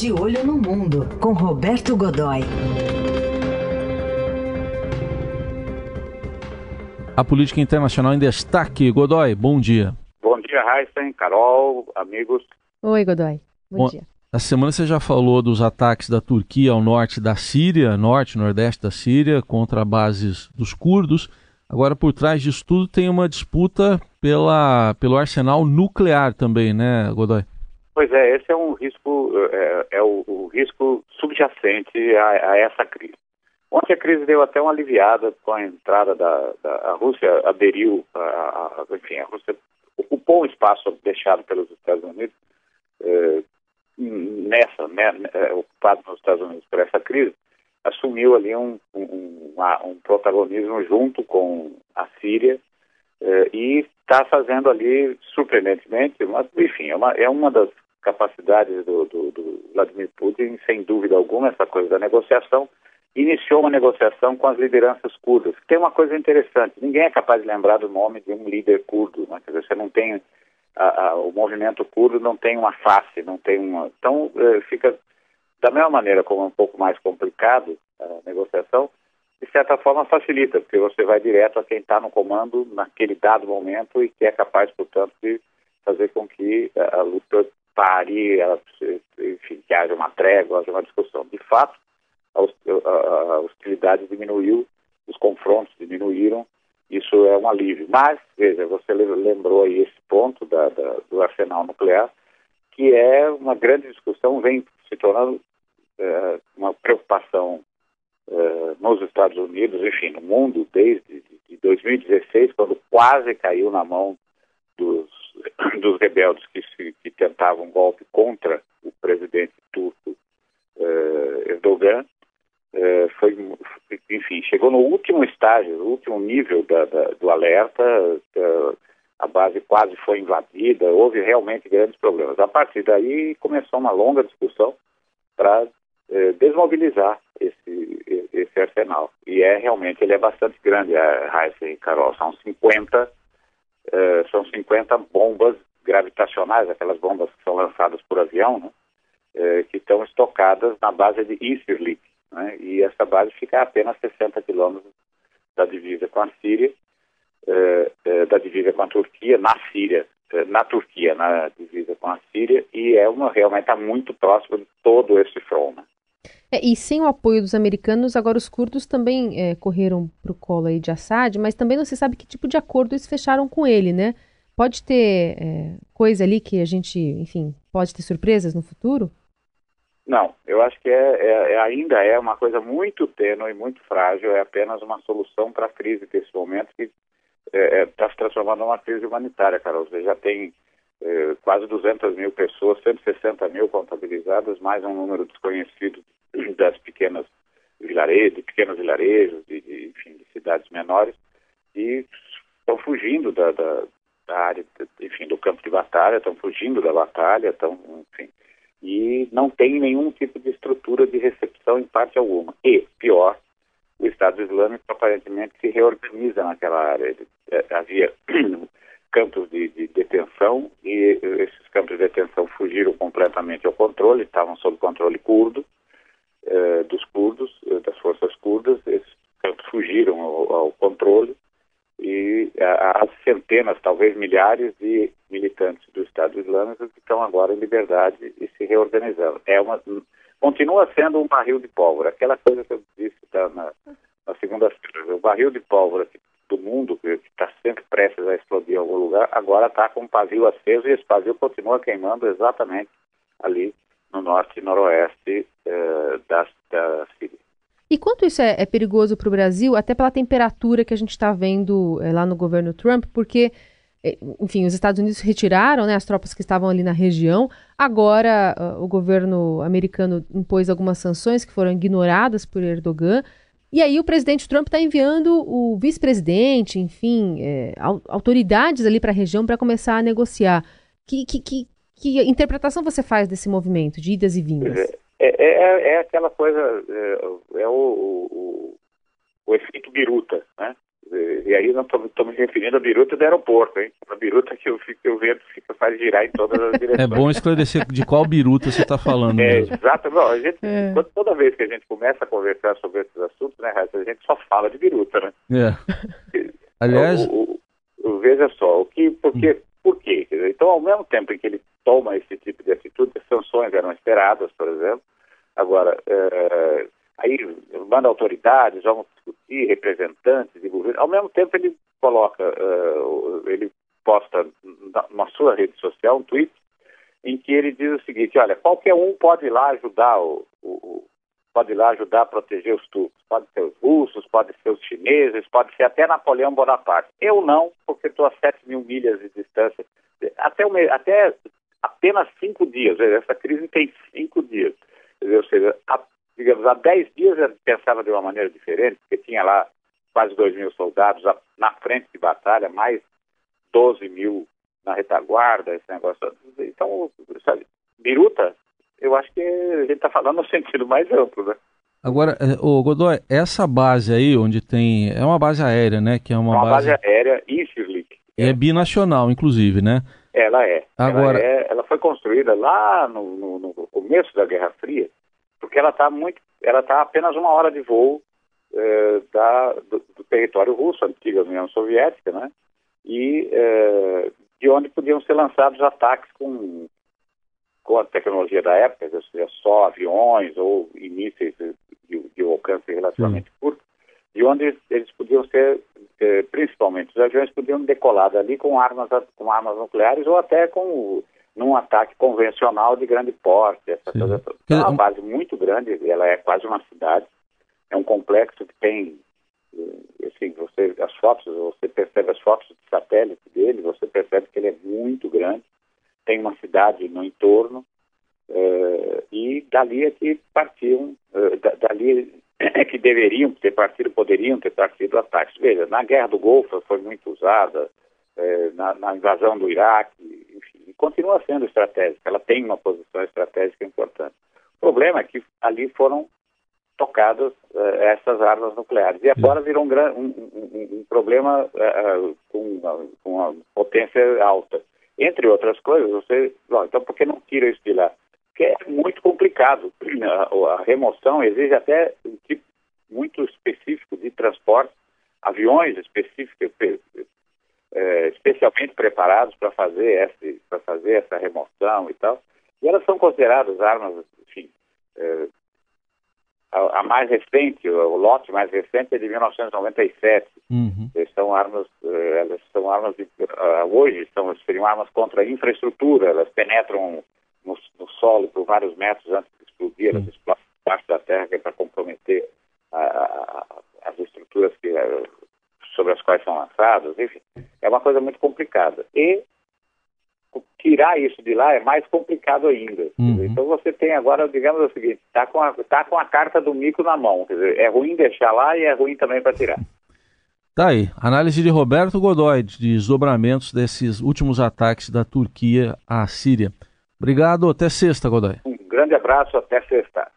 De Olho no Mundo, com Roberto Godoy. A política internacional em destaque. Godoy, bom dia. Bom dia, Heisen, Carol, amigos. Oi, Godoy. Bom, bom dia. Na semana você já falou dos ataques da Turquia ao norte da Síria, norte e nordeste da Síria, contra bases dos curdos. Agora, por trás disso tudo, tem uma disputa pela, pelo arsenal nuclear também, né, Godoy? Pois é, esse é um risco, é, é o, o, risco subjacente a, a, essa crise. Ontem a crise deu até uma aliviada com a entrada da, da a Rússia aderiu, a, a, enfim, a Rússia ocupou um espaço deixado pelos Estados Unidos é, nessa, né, é, ocupado nos Estados Unidos por essa crise, assumiu ali um, um, um protagonismo junto com a Síria é, e está fazendo ali, surpreendentemente, mas, enfim, é uma, é uma das capacidades do, do, do, Vladimir Putin, sem dúvida alguma, essa coisa da negociação, iniciou uma negociação com as lideranças curdas. Tem uma coisa interessante, ninguém é capaz de lembrar do nome de um líder curdo, né? quer dizer, você não tem a, a, o movimento curdo não tem uma face, não tem uma. Então, eh, fica da mesma maneira como é um pouco mais complicado a negociação, de certa forma facilita, porque você vai direto a quem está no comando naquele dado momento e que é capaz, portanto, de fazer com que a, a luta pare, enfim, que haja uma trégua, haja uma discussão. De fato, a, a hostilidade diminuiu, os confrontos diminuíram, isso é um alívio. Mas, veja, você lembrou aí esse ponto da, da, do arsenal nuclear, que é uma grande discussão, vem se tornando é, uma preocupação é, nos Estados Unidos, enfim, no mundo, desde de 2016, quando quase caiu na mão dos, dos rebeldes que, se, que tentavam um golpe contra o presidente turco é, Erdogan, é, foi, enfim, chegou no último estágio, no último nível da, da, do alerta, da, a base quase foi invadida, houve realmente grandes problemas. A partir daí começou uma longa discussão para desmobilizar esse, esse arsenal. E é realmente, ele é bastante grande, a Raíssa e Carol, são 50, é, são 50 bombas gravitacionais, aquelas bombas que são lançadas por avião, né, é, que estão estocadas na base de Incirlik, né? e essa base fica a apenas 60 quilômetros da divisa com a Síria, eh, da divisa com a Turquia, na Síria, na Turquia, na divisa com a Síria, e é uma realmente está muito próximo de todo esse front. Né? É, e sem o apoio dos americanos, agora os curdos também é, correram para o colo aí de Assad, mas também não se sabe que tipo de acordo eles fecharam com ele, né? Pode ter é, coisa ali que a gente, enfim, pode ter surpresas no futuro? Não, eu acho que é, é, é, ainda é uma coisa muito tênue muito frágil, é apenas uma solução para a crise desse momento que está é, se transformando numa crise humanitária, Carol. Você já tem quase 200 mil pessoas, 160 mil contabilizadas, mais um número desconhecido das pequenas vilarejos, de pequenos vilarejos, de, de, enfim, de cidades menores, e estão fugindo da, da, da área, enfim, do campo de batalha, estão fugindo da batalha, estão, enfim, e não tem nenhum tipo de estrutura de recepção em parte alguma. E, pior, o Estado Islâmico aparentemente se reorganiza naquela área. É, havia campos de, de, detenção e esses campos de detenção fugiram completamente ao controle, estavam sob controle curdo, eh, dos curdos, eh, das forças curdas, campos fugiram ao, ao controle e há centenas, talvez milhares de militantes do Estado Islâmico que estão agora em liberdade e se reorganizando. É uma, continua sendo um barril de pólvora. Aquela coisa que eu disse tá, na, na segunda-feira, o barril de pólvora do mundo, que está sempre prestes a explodir em algum lugar, agora está com um pavio aceso e esse pavio continua queimando exatamente ali no norte e noroeste eh, da, da Síria. E quanto isso é, é perigoso para o Brasil, até pela temperatura que a gente está vendo é, lá no governo Trump, porque, é, enfim, os Estados Unidos retiraram né, as tropas que estavam ali na região. Agora, uh, o governo americano impôs algumas sanções que foram ignoradas por Erdogan. E aí o presidente Trump está enviando o vice-presidente, enfim, é, autoridades ali para a região para começar a negociar. Que, que, que, que interpretação você faz desse movimento de idas e vindas? É, é, é, é aquela coisa, é, é o, o, o, efeito biruta, né? E aí nós estamos referindo a biruta do aeroporto, hein? A biruta que eu, que o vento fica, faz girar em todas as direções. É bom esclarecer de qual biruta você está falando. É, exato. Bom, a gente, é. Toda vez que a gente começa a conversar sobre esses assuntos, né, a gente só fala de biruta, né? É. Aliás... O, o, o, veja só, o que, porque, hum. por quê? Então, ao mesmo tempo em que ele toma esse tipo de atitude, as sanções eram esperadas, por exemplo, agora... É, aí manda autoridades, vamos discutir, representantes de governo. Ao mesmo tempo, ele coloca, uh, ele posta na, na, sua rede social um tweet em que ele diz o seguinte: olha, qualquer um pode ir lá ajudar o, o pode ir lá ajudar a proteger os turcos. Pode ser os russos, pode ser os chineses, pode ser até Napoleão Bonaparte. Eu não, porque estou a 7 mil milhas de distância. Até, até apenas cinco dias. Essa crise tem cinco dias. Ou seja, a digamos, há 10 dias eu pensava de uma maneira diferente, porque tinha lá quase 2 mil soldados na frente de batalha, mais 12 mil na retaguarda, esse negócio. Então, sabe, biruta, eu acho que a gente está falando no sentido mais amplo, né? Agora, o é, Godoy, essa base aí, onde tem. É uma base aérea, né? Que é uma, uma base... base aérea Incirlik. É binacional, inclusive, né? Ela é. Agora... Ela, é, ela foi construída lá no, no, no começo da Guerra Fria porque ela está muito, ela está apenas uma hora de voo é, da, do, do, território russo, antiga União Soviética, né? E é, de onde podiam ser lançados ataques com, com a tecnologia da época, ou seja, só aviões ou mísseis de, de, alcance relativamente curto, de onde eles podiam ser, é, principalmente os aviões podiam decolar dali com armas, com armas nucleares ou até com num ataque convencional de grande porte, essa Sim. coisa. É uma base muito grande, ela é quase uma cidade, é um complexo que tem, eh, assim, você, as fotos, você percebe as fotos de satélite dele, você percebe que ele é muito grande, tem uma cidade no entorno, uh, e dali é que partiam, uh, dali é que deveriam ter partido, poderiam ter partido ataques. Veja, na Guerra do Golfo foi muito usada, na, na invasão do Iraque, continua sendo estratégica, ela tem uma posição estratégica importante. O problema é que ali foram tocadas uh, essas armas nucleares. E agora virou um, um, um, um problema uh, com, com, uma, potência alta. Entre outras coisas, você. Bom, então por que não tira isso de lá? Porque é muito complicado. A, a remoção exige até um tipo muito específico de transporte, aviões específicos, é, especialmente preparados para fazer essa fazer essa remoção e tal. E elas são consideradas armas, enfim, é, a, a, mais recente, o, o, lote mais recente é de 1997. Uhum. São armas, é, elas são armas de, uh, hoje são seriam armas contra a infraestrutura. Elas penetram no, no solo por vários metros antes de explodir. Elas uhum. explodem parte da terra que é para comprometer a, a, as estruturas que sobre as quais são lançados, enfim, é uma coisa muito complicada. E tirar isso de lá é mais complicado ainda. Uhum. Então você tem agora, digamos o seguinte, está com, a, tá com a carta do mico na mão. Quer dizer, é ruim deixar lá e é ruim também para tirar. Tá aí, análise de Roberto Godoy, de desdobramentos desses últimos ataques da Turquia à Síria. Obrigado, até sexta, Godoy. Um grande abraço, até sexta.